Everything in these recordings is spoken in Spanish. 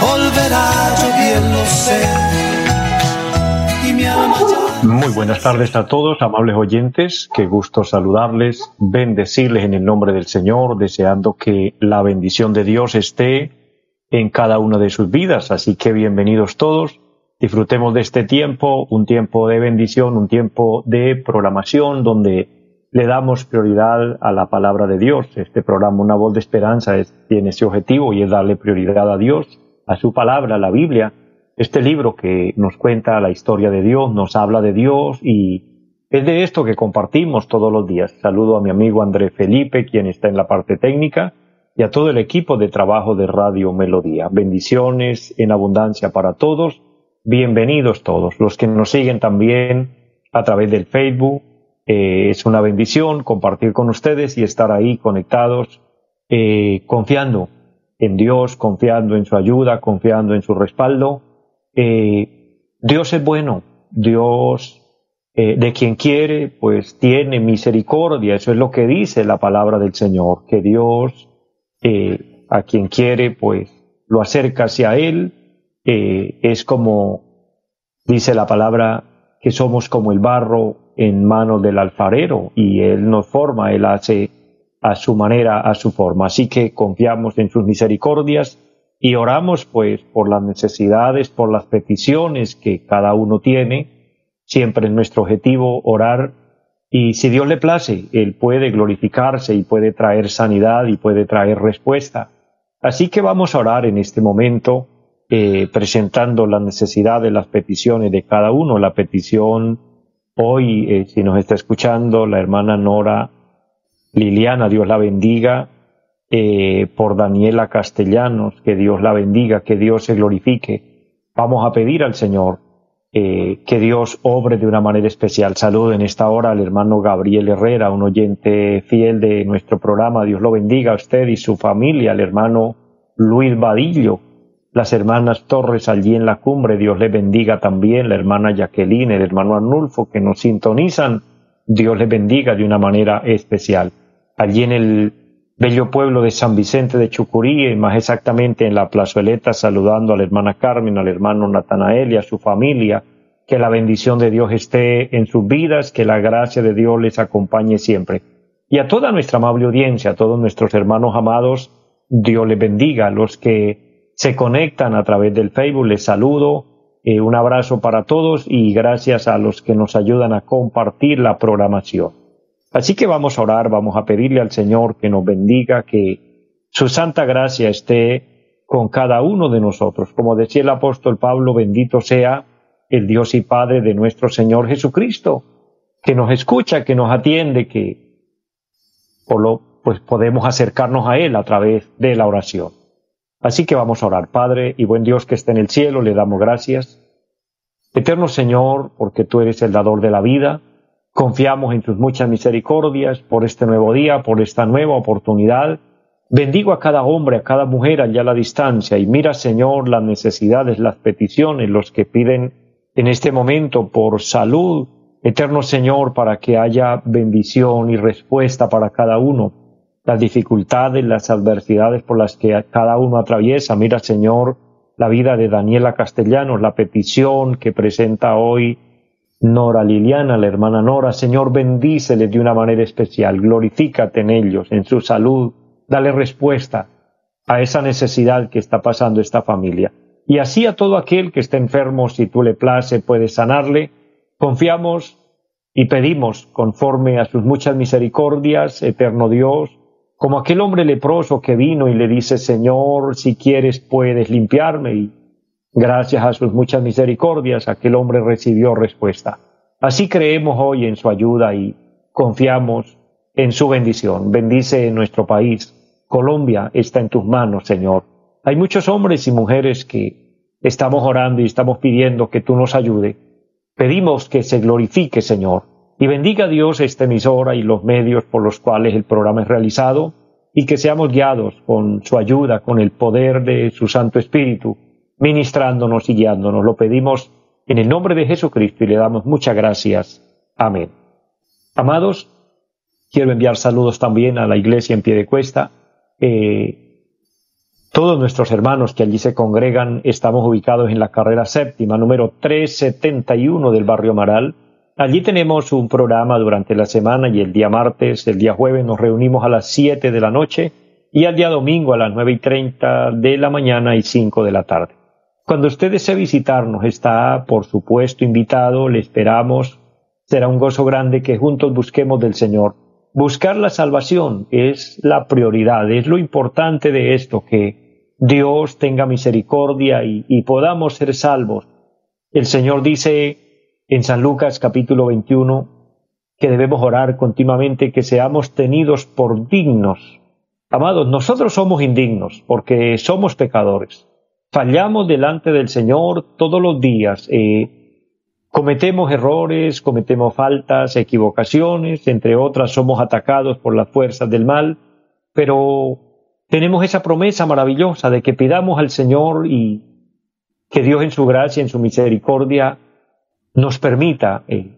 volverá, muy buenas tardes a todos, amables oyentes. Qué gusto saludarles, bendecirles en el nombre del Señor, deseando que la bendición de Dios esté en cada una de sus vidas. Así que bienvenidos todos. Disfrutemos de este tiempo, un tiempo de bendición, un tiempo de programación donde le damos prioridad a la palabra de Dios. Este programa, Una voz de esperanza, tiene ese objetivo y es darle prioridad a Dios, a su palabra, la Biblia este libro que nos cuenta la historia de Dios, nos habla de Dios y es de esto que compartimos todos los días. Saludo a mi amigo André Felipe, quien está en la parte técnica, y a todo el equipo de trabajo de Radio Melodía. Bendiciones en abundancia para todos. Bienvenidos todos. Los que nos siguen también a través del Facebook. Eh, es una bendición compartir con ustedes y estar ahí conectados, eh, confiando en Dios, confiando en su ayuda, confiando en su respaldo eh, Dios es bueno, Dios eh, de quien quiere, pues tiene misericordia, eso es lo que dice la palabra del Señor, que Dios eh, a quien quiere, pues lo acerca hacia Él, es como dice la palabra, que somos como el barro en manos del alfarero y Él nos forma, Él hace a su manera, a su forma. Así que confiamos en sus misericordias y oramos pues por las necesidades, por las peticiones que cada uno tiene. Siempre es nuestro objetivo orar y si Dios le place, Él puede glorificarse y puede traer sanidad y puede traer respuesta. Así que vamos a orar en este momento eh, presentando las necesidades, las peticiones de cada uno. La petición hoy, eh, si nos está escuchando, la hermana Nora Liliana, Dios la bendiga, eh, por Daniela Castellanos, que Dios la bendiga, que Dios se glorifique. Vamos a pedir al Señor eh, que Dios obre de una manera especial. Saludo en esta hora al hermano Gabriel Herrera, un oyente fiel de nuestro programa. Dios lo bendiga a usted y su familia, al hermano Luis Vadillo, las hermanas Torres allí en la cumbre, Dios le bendiga también, la hermana Jacqueline, el hermano Arnulfo, que nos sintonizan, Dios le bendiga de una manera especial. Allí en el bello pueblo de San Vicente de Chucurí, y más exactamente en la plazoleta, saludando a la hermana Carmen, al hermano Natanael y a su familia. Que la bendición de Dios esté en sus vidas, que la gracia de Dios les acompañe siempre. Y a toda nuestra amable audiencia, a todos nuestros hermanos amados, Dios les bendiga. A los que se conectan a través del Facebook, les saludo. Eh, un abrazo para todos y gracias a los que nos ayudan a compartir la programación. Así que vamos a orar, vamos a pedirle al Señor que nos bendiga, que su santa gracia esté con cada uno de nosotros. Como decía el apóstol Pablo, bendito sea el Dios y Padre de nuestro Señor Jesucristo, que nos escucha, que nos atiende, que pues podemos acercarnos a Él a través de la oración. Así que vamos a orar, Padre y buen Dios que está en el cielo, le damos gracias. Eterno Señor, porque tú eres el dador de la vida, Confiamos en tus muchas misericordias por este nuevo día, por esta nueva oportunidad. Bendigo a cada hombre, a cada mujer allá a la distancia y mira, Señor, las necesidades, las peticiones, los que piden en este momento por salud. Eterno Señor, para que haya bendición y respuesta para cada uno. Las dificultades, las adversidades por las que cada uno atraviesa. Mira, Señor, la vida de Daniela Castellanos, la petición que presenta hoy Nora Liliana, la hermana Nora, Señor, bendícele de una manera especial, glorifícate en ellos, en su salud, dale respuesta a esa necesidad que está pasando esta familia. Y así a todo aquel que esté enfermo, si tú le place, puedes sanarle. Confiamos y pedimos, conforme a sus muchas misericordias, eterno Dios, como aquel hombre leproso que vino y le dice, Señor, si quieres puedes limpiarme, y Gracias a sus muchas misericordias, aquel hombre recibió respuesta. Así creemos hoy en su ayuda y confiamos en su bendición. Bendice nuestro país. Colombia está en tus manos, Señor. Hay muchos hombres y mujeres que estamos orando y estamos pidiendo que tú nos ayude. Pedimos que se glorifique, Señor, y bendiga Dios esta emisora y los medios por los cuales el programa es realizado, y que seamos guiados con su ayuda, con el poder de su Santo Espíritu, ministrándonos y guiándonos. Lo pedimos en el nombre de Jesucristo y le damos muchas gracias. Amén. Amados, quiero enviar saludos también a la iglesia en pie de cuesta. Eh, todos nuestros hermanos que allí se congregan estamos ubicados en la carrera séptima, número 371 del barrio Maral. Allí tenemos un programa durante la semana y el día martes, el día jueves nos reunimos a las 7 de la noche y al día domingo a las nueve y treinta de la mañana y 5 de la tarde. Cuando usted desee visitarnos, está por supuesto invitado, le esperamos. Será un gozo grande que juntos busquemos del Señor. Buscar la salvación es la prioridad, es lo importante de esto, que Dios tenga misericordia y podamos ser salvos. El Señor dice en San Lucas capítulo 21 que debemos orar continuamente que seamos tenidos por dignos. Amados, nosotros somos indignos porque somos pecadores. Fallamos delante del Señor todos los días. Eh, cometemos errores, cometemos faltas, equivocaciones, entre otras somos atacados por las fuerzas del mal, pero tenemos esa promesa maravillosa de que pidamos al Señor y que Dios en su gracia, en su misericordia, nos permita eh,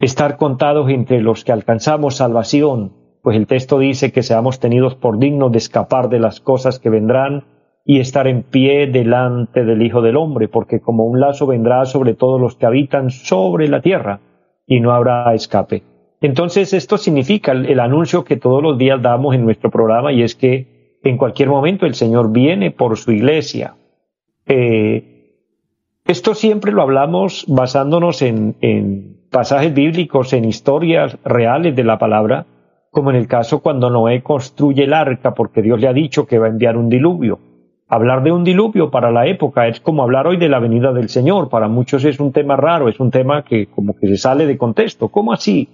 estar contados entre los que alcanzamos salvación, pues el texto dice que seamos tenidos por dignos de escapar de las cosas que vendrán y estar en pie delante del Hijo del Hombre, porque como un lazo vendrá sobre todos los que habitan sobre la tierra y no habrá escape. Entonces esto significa el, anuncio que todos los días damos en nuestro programa y es que en cualquier momento el Señor viene por su iglesia. Eh, esto siempre lo hablamos basándonos en, pasajes bíblicos, en historias reales de la palabra, como en el caso cuando Noé construye el arca porque Dios le ha dicho que va a enviar un diluvio. Hablar de un diluvio para la época es como hablar hoy de la venida del Señor. Para muchos es un tema raro, es un tema que como que se sale de contexto. ¿Cómo así?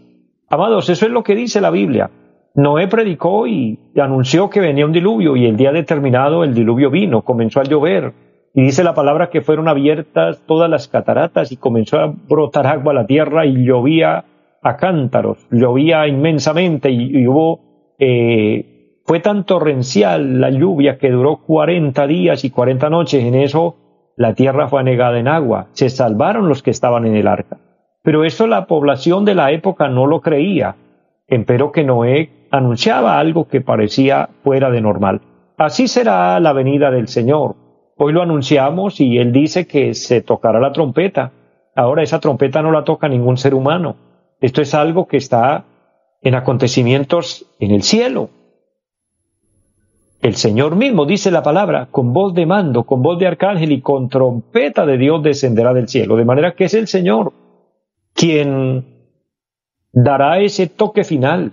Amados, eso es lo que dice la Biblia. Noé predicó y anunció que venía un diluvio y el día determinado el diluvio vino, comenzó a llover, y dice la palabra que fueron abiertas todas las cataratas y comenzó a brotar agua a la tierra y llovía a cántaros, llovía inmensamente y, hubo, eh, fue tan torrencial la lluvia que duró 40 días y 40 noches. En eso la tierra fue anegada en agua. Se salvaron los que estaban en el arca. Pero eso la población de la época no lo creía. Empero que Noé anunciaba algo que parecía fuera de normal. Así será la venida del Señor Hoy lo anunciamos y él dice que se tocará la trompeta. Ahora esa trompeta no la toca ningún ser humano. Esto es algo que está en acontecimientos en el cielo. El Señor mismo dice la palabra, con voz de mando, con voz de arcángel y con trompeta de Dios descenderá del cielo. De manera que es el Señor quien dará ese toque final.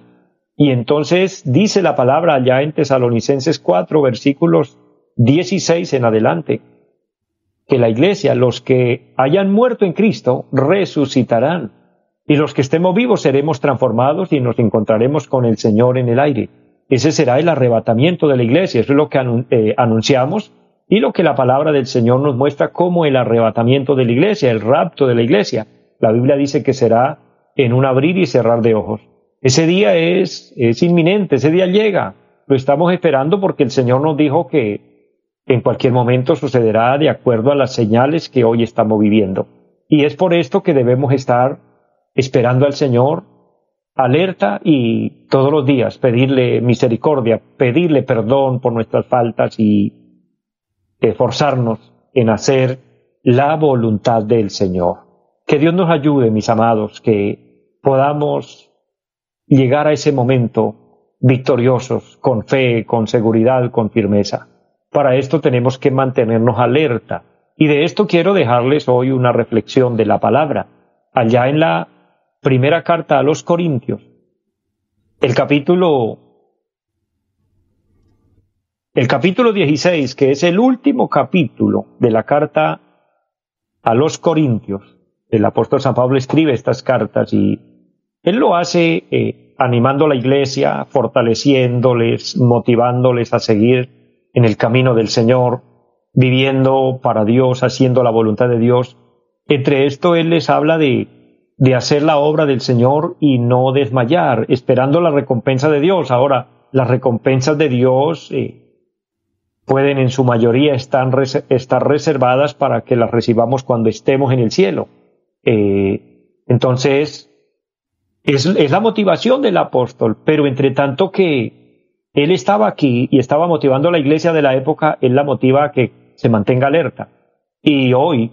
Y entonces dice la palabra allá en Tesalonicenses 4, versículos 16 en adelante, que la iglesia, los que hayan muerto en Cristo, resucitarán, y los que estemos vivos seremos transformados y nos encontraremos con el Señor en el aire. Ese será el arrebatamiento de la iglesia, eso es lo que eh, anunciamos y lo que la palabra del Señor nos muestra como el arrebatamiento de la iglesia, el rapto de la iglesia. La Biblia dice que será en un abrir y cerrar de ojos. Ese día es, es inminente, ese día llega. Lo estamos esperando porque el Señor nos dijo que en cualquier momento sucederá de acuerdo a las señales que hoy estamos viviendo. Y es por esto que debemos estar esperando al Señor, alerta y todos los días pedirle misericordia, pedirle perdón por nuestras faltas y esforzarnos en hacer la voluntad del Señor. Que Dios nos ayude, mis amados, que podamos llegar a ese momento victoriosos, con fe, con seguridad, con firmeza. Para esto tenemos que mantenernos alerta. Y de esto quiero dejarles hoy una reflexión de la palabra. Allá en la primera carta a los Corintios, el capítulo el capítulo 16, que es el último capítulo de la carta a los Corintios, el apóstol San Pablo escribe estas cartas y él lo hace eh, animando a la iglesia, fortaleciéndoles, motivándoles a seguir en el camino del Señor. viviendo para Dios, haciendo la voluntad de Dios. Entre esto Él les habla de, de hacer la obra del Señor y no desmayar, esperando la recompensa de Dios. Ahora, las recompensas de Dios eh, pueden en su mayoría estar, estar, reservadas para que las recibamos cuando estemos en el cielo. Eh, entonces, es, es la motivación del apóstol, pero entre tanto que él estaba aquí y estaba motivando a la iglesia de la época, él la motiva a que se mantenga alerta. Y hoy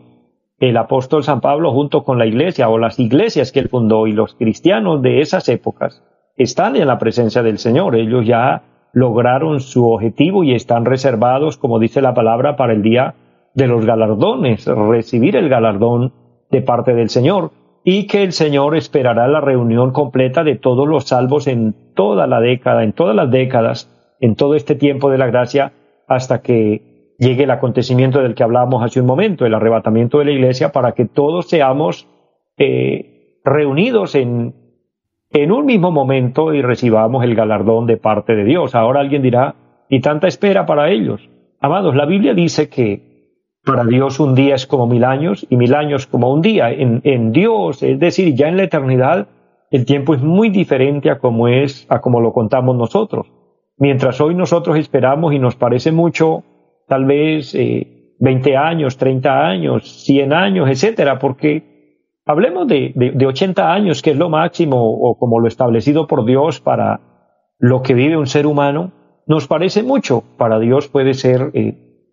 el apóstol San Pablo junto con la iglesia o las iglesias que él fundó y los cristianos de esas épocas están en la presencia del Señor. Ellos ya lograron su objetivo y están reservados, como dice la palabra, para el día de los galardones, recibir el galardón de parte del Señor y que el Señor esperará la reunión completa de todos los salvos en toda la década, en todas las décadas, en todo este tiempo de la gracia, hasta que llegue el acontecimiento del que hablábamos hace un momento, el arrebatamiento de la iglesia, para que todos seamos eh, reunidos en, en un mismo momento y recibamos el galardón de parte de Dios. Ahora alguien dirá, ¿y tanta espera para ellos? Amados, la Biblia dice que para Dios un día es como mil años y mil años como un día. En, Dios, es decir, ya en la eternidad, el tiempo es muy diferente a como es, a como lo contamos nosotros. Mientras hoy nosotros esperamos y nos parece mucho, tal vez eh, 20 años, 30 años, 100 años, etcétera, porque hablemos de, de, 80 años, que es lo máximo o como lo establecido por Dios para lo que vive un ser humano, nos parece mucho. Para Dios puede ser eh,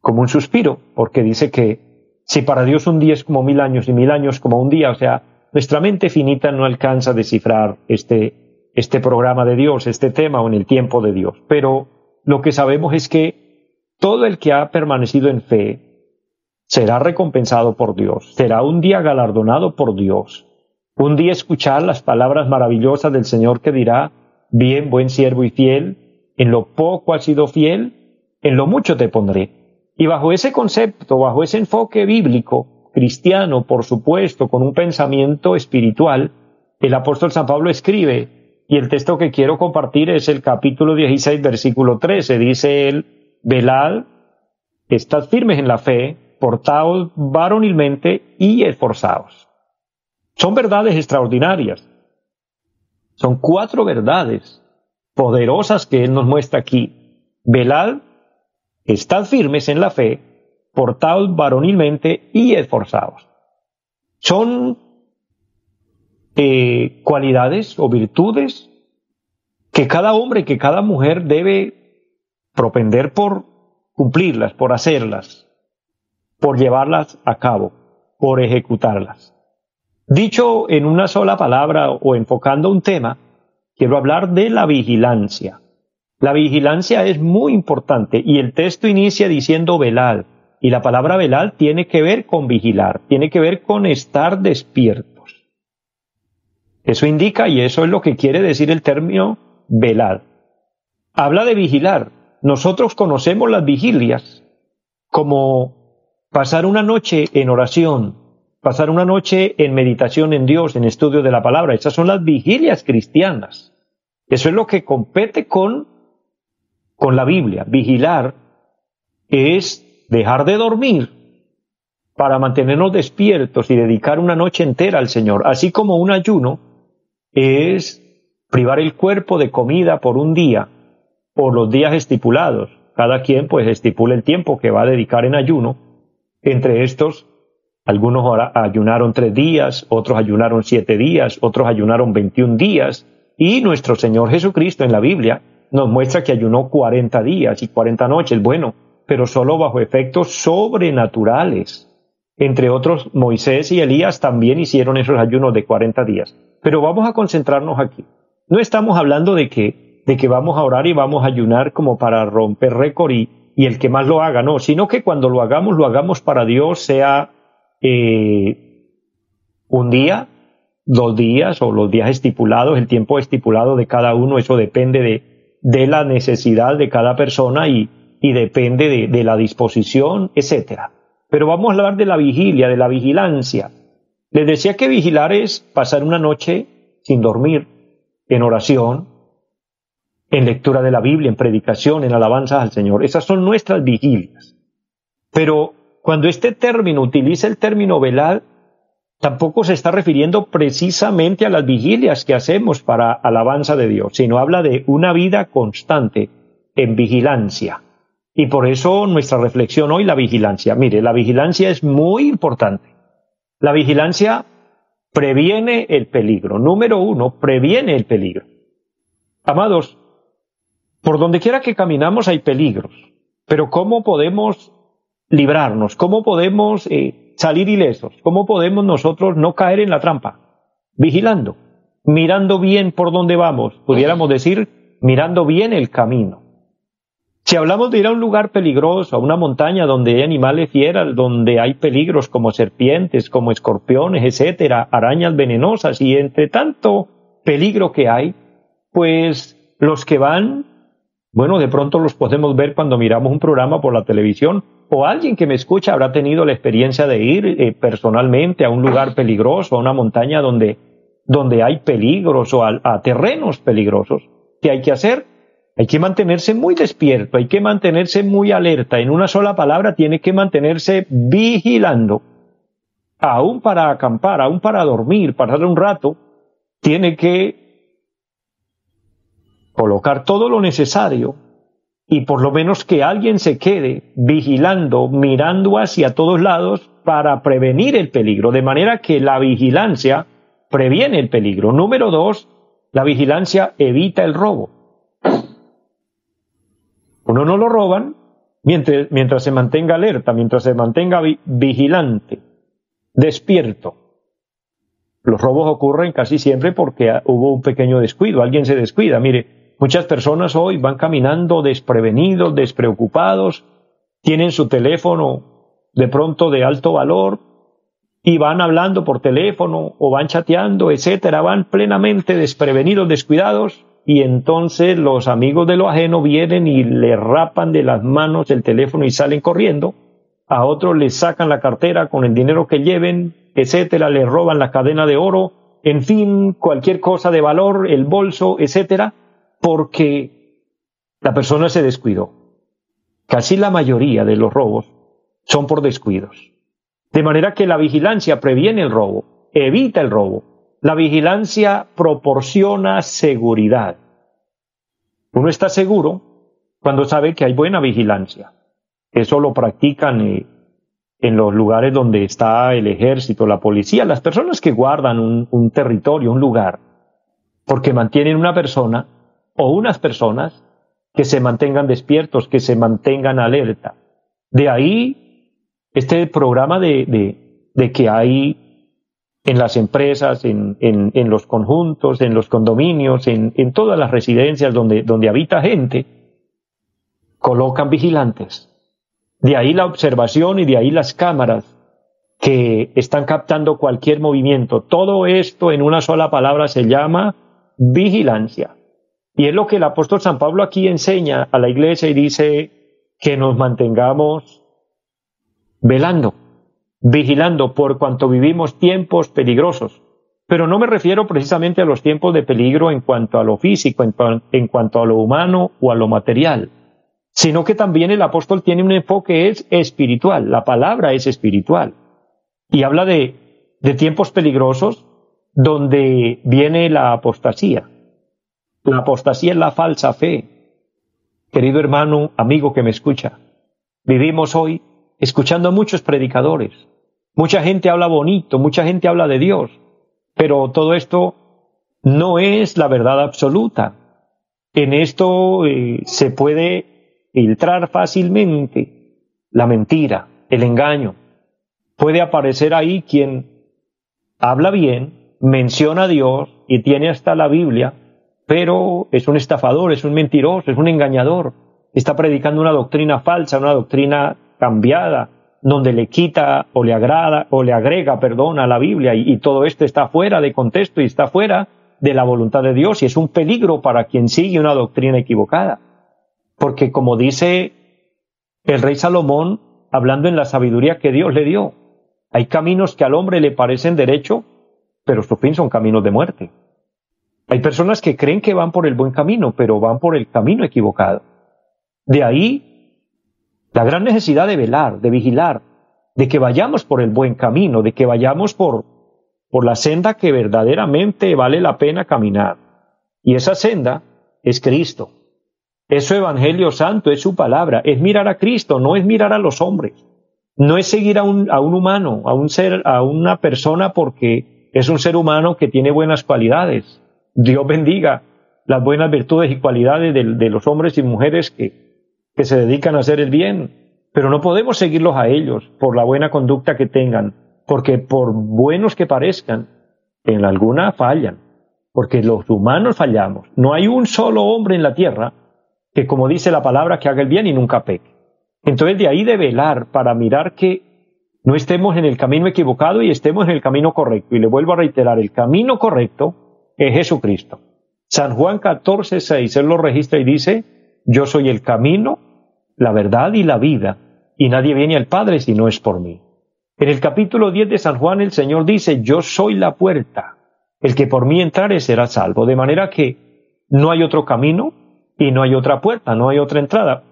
como un suspiro, porque dice que si para Dios un día es como mil años y mil años como un día, o sea, nuestra mente finita no alcanza a descifrar este, este programa de Dios, este tema o en el tiempo de Dios. Pero lo que sabemos es que todo el que ha permanecido en fe será recompensado por Dios, será un día galardonado por Dios. Un día escuchar las palabras maravillosas del Señor que dirá, bien, buen siervo y fiel, en lo poco has sido fiel, en lo mucho te pondré. Y bajo ese concepto, bajo ese enfoque bíblico, cristiano, por supuesto, con un pensamiento espiritual, el apóstol San Pablo escribe, y el texto que quiero compartir es el capítulo 16, versículo 13, dice él, velad, estad firmes en la fe, portaos varonilmente y esforzaos. Son verdades extraordinarias. Son cuatro verdades poderosas que él nos muestra aquí. Velad, Estad firmes en la fe, portaos varonilmente y esforzados. Son eh, cualidades o virtudes que cada hombre, que cada mujer debe propender por cumplirlas, por hacerlas, por llevarlas a cabo, por ejecutarlas. Dicho en una sola palabra o enfocando un tema, quiero hablar de la vigilancia. La vigilancia es muy importante y el texto inicia diciendo velad. Y la palabra velad tiene que ver con vigilar, tiene que ver con estar despiertos. Eso indica y eso es lo que quiere decir el término velad. Habla de vigilar. Nosotros conocemos las vigilias como pasar una noche en oración, pasar una noche en meditación en Dios, en estudio de la palabra. Esas son las vigilias cristianas. Eso es lo que compete con con la Biblia. Vigilar es dejar de dormir para mantenernos despiertos y dedicar una noche entera al Señor, así como un ayuno es privar el cuerpo de comida por un día o los días estipulados. Cada quien pues estipula el tiempo que va a dedicar en ayuno. Entre estos, algunos ayunaron tres días, otros ayunaron siete días, otros ayunaron veintiún días, y nuestro Señor Jesucristo en la Biblia nos muestra que ayunó 40 días y 40 noches, bueno, pero solo bajo efectos sobrenaturales. Entre otros, Moisés y Elías también hicieron esos ayunos de 40 días. Pero vamos a concentrarnos aquí. No estamos hablando de que, de que vamos a orar y vamos a ayunar como para romper récord y, el que más lo haga, no, sino que cuando lo hagamos, lo hagamos para Dios, sea eh, un día, dos días o los días estipulados, el tiempo estipulado de cada uno, eso depende de, de la necesidad de cada persona y, y depende de, la disposición, etcétera. Pero vamos a hablar de la vigilia, de la vigilancia. Les decía que vigilar es pasar una noche sin dormir, en oración, en lectura de la Biblia, en predicación, en alabanzas al Señor. Esas son nuestras vigilias. Pero cuando este término utiliza el término velar, tampoco se está refiriendo precisamente a las vigilias que hacemos para alabanza de Dios, sino habla de una vida constante en vigilancia. Y por eso nuestra reflexión hoy, la vigilancia. Mire, la vigilancia es muy importante. La vigilancia previene el peligro. Número uno, previene el peligro. Amados, por donde quiera que caminamos hay peligros, pero ¿cómo podemos librarnos? ¿Cómo podemos eh, salir ilesos? ¿Cómo podemos nosotros no caer en la trampa? Vigilando, mirando bien por dónde vamos, pudiéramos decir, mirando bien el camino. Si hablamos de ir a un lugar peligroso, a una montaña donde hay animales fieras, donde hay peligros como serpientes, como escorpiones, etcétera, arañas venenosas y entre tanto peligro que hay, pues los que van, bueno, de pronto los podemos ver cuando miramos un programa por la televisión o alguien que me escucha habrá tenido la experiencia de ir eh, personalmente a un lugar peligroso, a una montaña donde, donde hay peligros o a terrenos peligrosos. ¿Qué hay que hacer? Hay que mantenerse muy despierto, hay que mantenerse muy alerta. En una sola palabra, tiene que mantenerse vigilando. Aún para acampar, aún para dormir, pasar un rato, tiene que colocar todo lo necesario y por lo menos que alguien se quede vigilando, mirando hacia todos lados para prevenir el peligro. De manera que la vigilancia previene el peligro. Número dos, la vigilancia evita el robo. Uno no lo roban mientras, mientras se mantenga alerta, mientras se mantenga vigilante, despierto. Los robos ocurren casi siempre porque hubo un pequeño descuido, alguien se descuida. Mire, muchas personas hoy van caminando desprevenidos, despreocupados, tienen su teléfono de pronto de alto valor y van hablando por teléfono o van chateando, etcétera, van plenamente desprevenidos, descuidados y entonces los amigos de lo ajeno vienen y le rapan de las manos el teléfono y salen corriendo, a otros les sacan la cartera con el dinero que lleven, etcétera, le roban la cadena de oro, en fin, cualquier cosa de valor, el bolso, etcétera, porque la persona se descuidó. Casi la mayoría de los robos son por descuidos. De manera que la vigilancia previene el robo, evita el robo, la vigilancia proporciona seguridad. Uno está seguro cuando sabe que hay buena vigilancia. Eso lo practican eh, en los lugares donde está el ejército, la policía, las personas que guardan un, territorio, un lugar, porque mantienen una persona o unas personas que se mantengan despiertos, que se mantengan alerta. De ahí este programa de, de que hay en las empresas, en, en, los conjuntos, en los condominios, en, en todas las residencias donde, donde habita gente, colocan vigilantes. De ahí la observación y de ahí las cámaras que están captando cualquier movimiento. Todo esto en una sola palabra se llama vigilancia. Y es lo que el apóstol San Pablo aquí enseña a la iglesia y dice que nos mantengamos velando vigilando por cuanto vivimos tiempos peligrosos. Pero no me refiero precisamente a los tiempos de peligro en cuanto a lo físico, en, cuanto a lo humano o a lo material, sino que también el apóstol tiene un enfoque es espiritual, la palabra es espiritual. Y habla de, de tiempos peligrosos donde viene la apostasía. La apostasía es la falsa fe. Querido hermano, amigo que me escucha, vivimos hoy escuchando a muchos predicadores, Mucha gente habla bonito, mucha gente habla de Dios, pero todo esto no es la verdad absoluta. En esto eh, se puede filtrar fácilmente la mentira, el engaño. Puede aparecer ahí quien habla bien, menciona a Dios y tiene hasta la Biblia, pero es un estafador, es un mentiroso, es un engañador. Está predicando una doctrina falsa, una doctrina cambiada, donde le quita o le agrada o le agrega, perdón, a la Biblia y, todo esto está fuera de contexto y está fuera de la voluntad de Dios y es un peligro para quien sigue una doctrina equivocada. Porque como dice el rey Salomón, hablando en la sabiduría que Dios le dio, hay caminos que al hombre le parecen derecho, pero su fin son caminos de muerte. Hay personas que creen que van por el buen camino, pero van por el camino equivocado. De ahí La gran necesidad de velar, de vigilar, de que vayamos por el buen camino, de que vayamos por, por la senda que verdaderamente vale la pena caminar. Y esa senda es Cristo. Es su Evangelio Santo, es su palabra, es mirar a Cristo, no es mirar a los hombres. No es seguir a un, a un humano, a un ser, a una persona porque es un ser humano que tiene buenas cualidades. Dios bendiga las buenas virtudes y cualidades de, de los hombres y mujeres que, que se dedican a hacer el bien. Pero no podemos seguirlos a ellos por la buena conducta que tengan, porque por buenos que parezcan, en alguna fallan, porque los humanos fallamos. No hay un solo hombre en la tierra que, como dice la palabra, que haga el bien y nunca peque. Entonces de ahí de velar para mirar que no estemos en el camino equivocado y estemos en el camino correcto. Y le vuelvo a reiterar, el camino correcto es Jesucristo. San Juan 14, 6, él lo registra y dice, yo soy el camino, la verdad y la vida, y nadie viene al Padre si no es por mí. En el capítulo 10 de San Juan el Señor dice, yo soy la puerta, el que por mí entrare será salvo, de manera que no hay otro camino y no hay otra puerta, no hay otra entrada.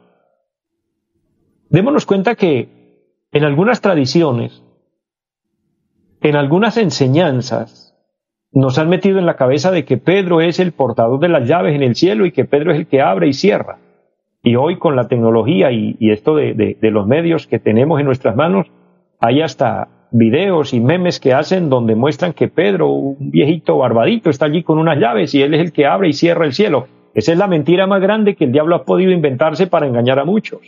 Démonos cuenta que en algunas tradiciones, en algunas enseñanzas, nos han metido en la cabeza de que Pedro es el portador de las llaves en el cielo y que Pedro es el que abre y cierra. Y hoy con la tecnología y, esto de, los medios que tenemos en nuestras manos, hay hasta videos y memes que hacen donde muestran que Pedro, un viejito barbadito, está allí con unas llaves y él es el que abre y cierra el cielo. Esa es la mentira más grande que el diablo ha podido inventarse para engañar a muchos.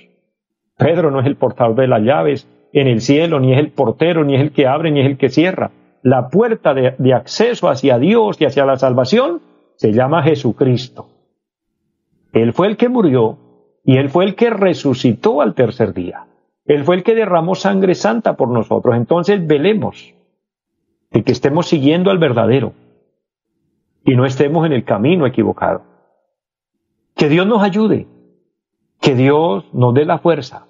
Pedro no es el portador de las llaves en el cielo, ni es el portero, ni es el que abre, ni es el que cierra la puerta de, acceso hacia Dios y hacia la salvación se llama Jesucristo. Él fue el que murió y Él fue el que resucitó al tercer día. Él fue el que derramó sangre santa por nosotros. Entonces velemos de que estemos siguiendo al verdadero y no estemos en el camino equivocado. Que Dios nos ayude, que Dios nos dé la fuerza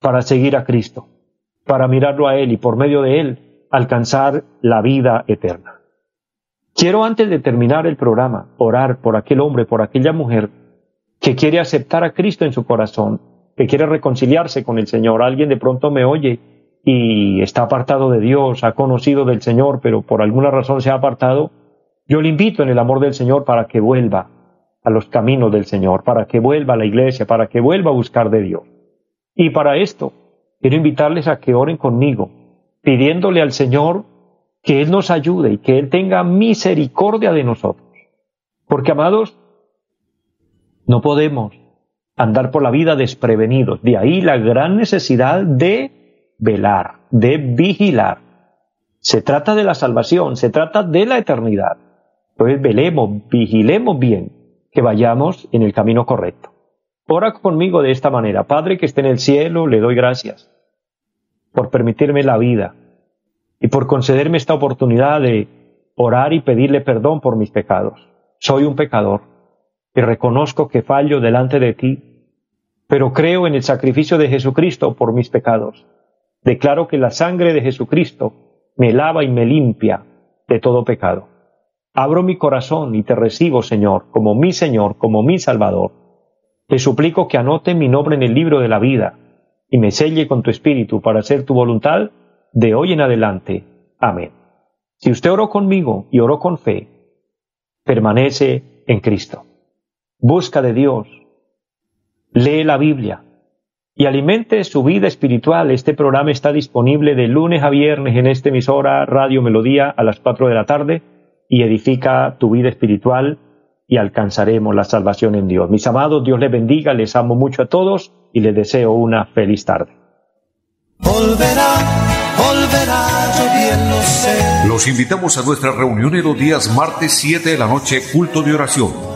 para seguir a Cristo, para mirarlo a Él y por medio de Él alcanzar la vida eterna. Quiero antes de terminar el programa orar por aquel hombre, por aquella mujer que quiere aceptar a Cristo en su corazón, que quiere reconciliarse con el Señor. Alguien de pronto me oye y está apartado de Dios, ha conocido del Señor, pero por alguna razón se ha apartado. Yo le invito en el amor del Señor para que vuelva a los caminos del Señor, para que vuelva a la iglesia, para que vuelva a buscar de Dios. Y para esto, quiero invitarles a que oren conmigo pidiéndole al Señor que Él nos ayude y que Él tenga misericordia de nosotros. Porque, amados, no podemos andar por la vida desprevenidos. De ahí la gran necesidad de velar, de vigilar. Se trata de la salvación, se trata de la eternidad. Entonces velemos, vigilemos bien, que vayamos en el camino correcto. Ora conmigo de esta manera. Padre que esté en el cielo, le doy gracias por permitirme la vida y por concederme esta oportunidad de orar y pedirle perdón por mis pecados. Soy un pecador y reconozco que fallo delante de ti, pero creo en el sacrificio de Jesucristo por mis pecados. Declaro que la sangre de Jesucristo me lava y me limpia de todo pecado. Abro mi corazón y te recibo, Señor, como mi Señor, como mi Salvador. Te suplico que anote mi nombre en el libro de la vida y me selle con tu espíritu para hacer tu voluntad de hoy en adelante. Amén. Si usted oró conmigo y oró con fe, permanece en Cristo. Busca de Dios. Lee la Biblia y alimente su vida espiritual. Este programa está disponible de lunes a viernes en esta emisora Radio Melodía a las 4 de la tarde y edifica tu vida espiritual y alcanzaremos la salvación en Dios. Mis amados, Dios les bendiga, les amo mucho a todos y les deseo una feliz tarde. Los invitamos a nuestra reunión en los días martes 7 de la noche, culto de oración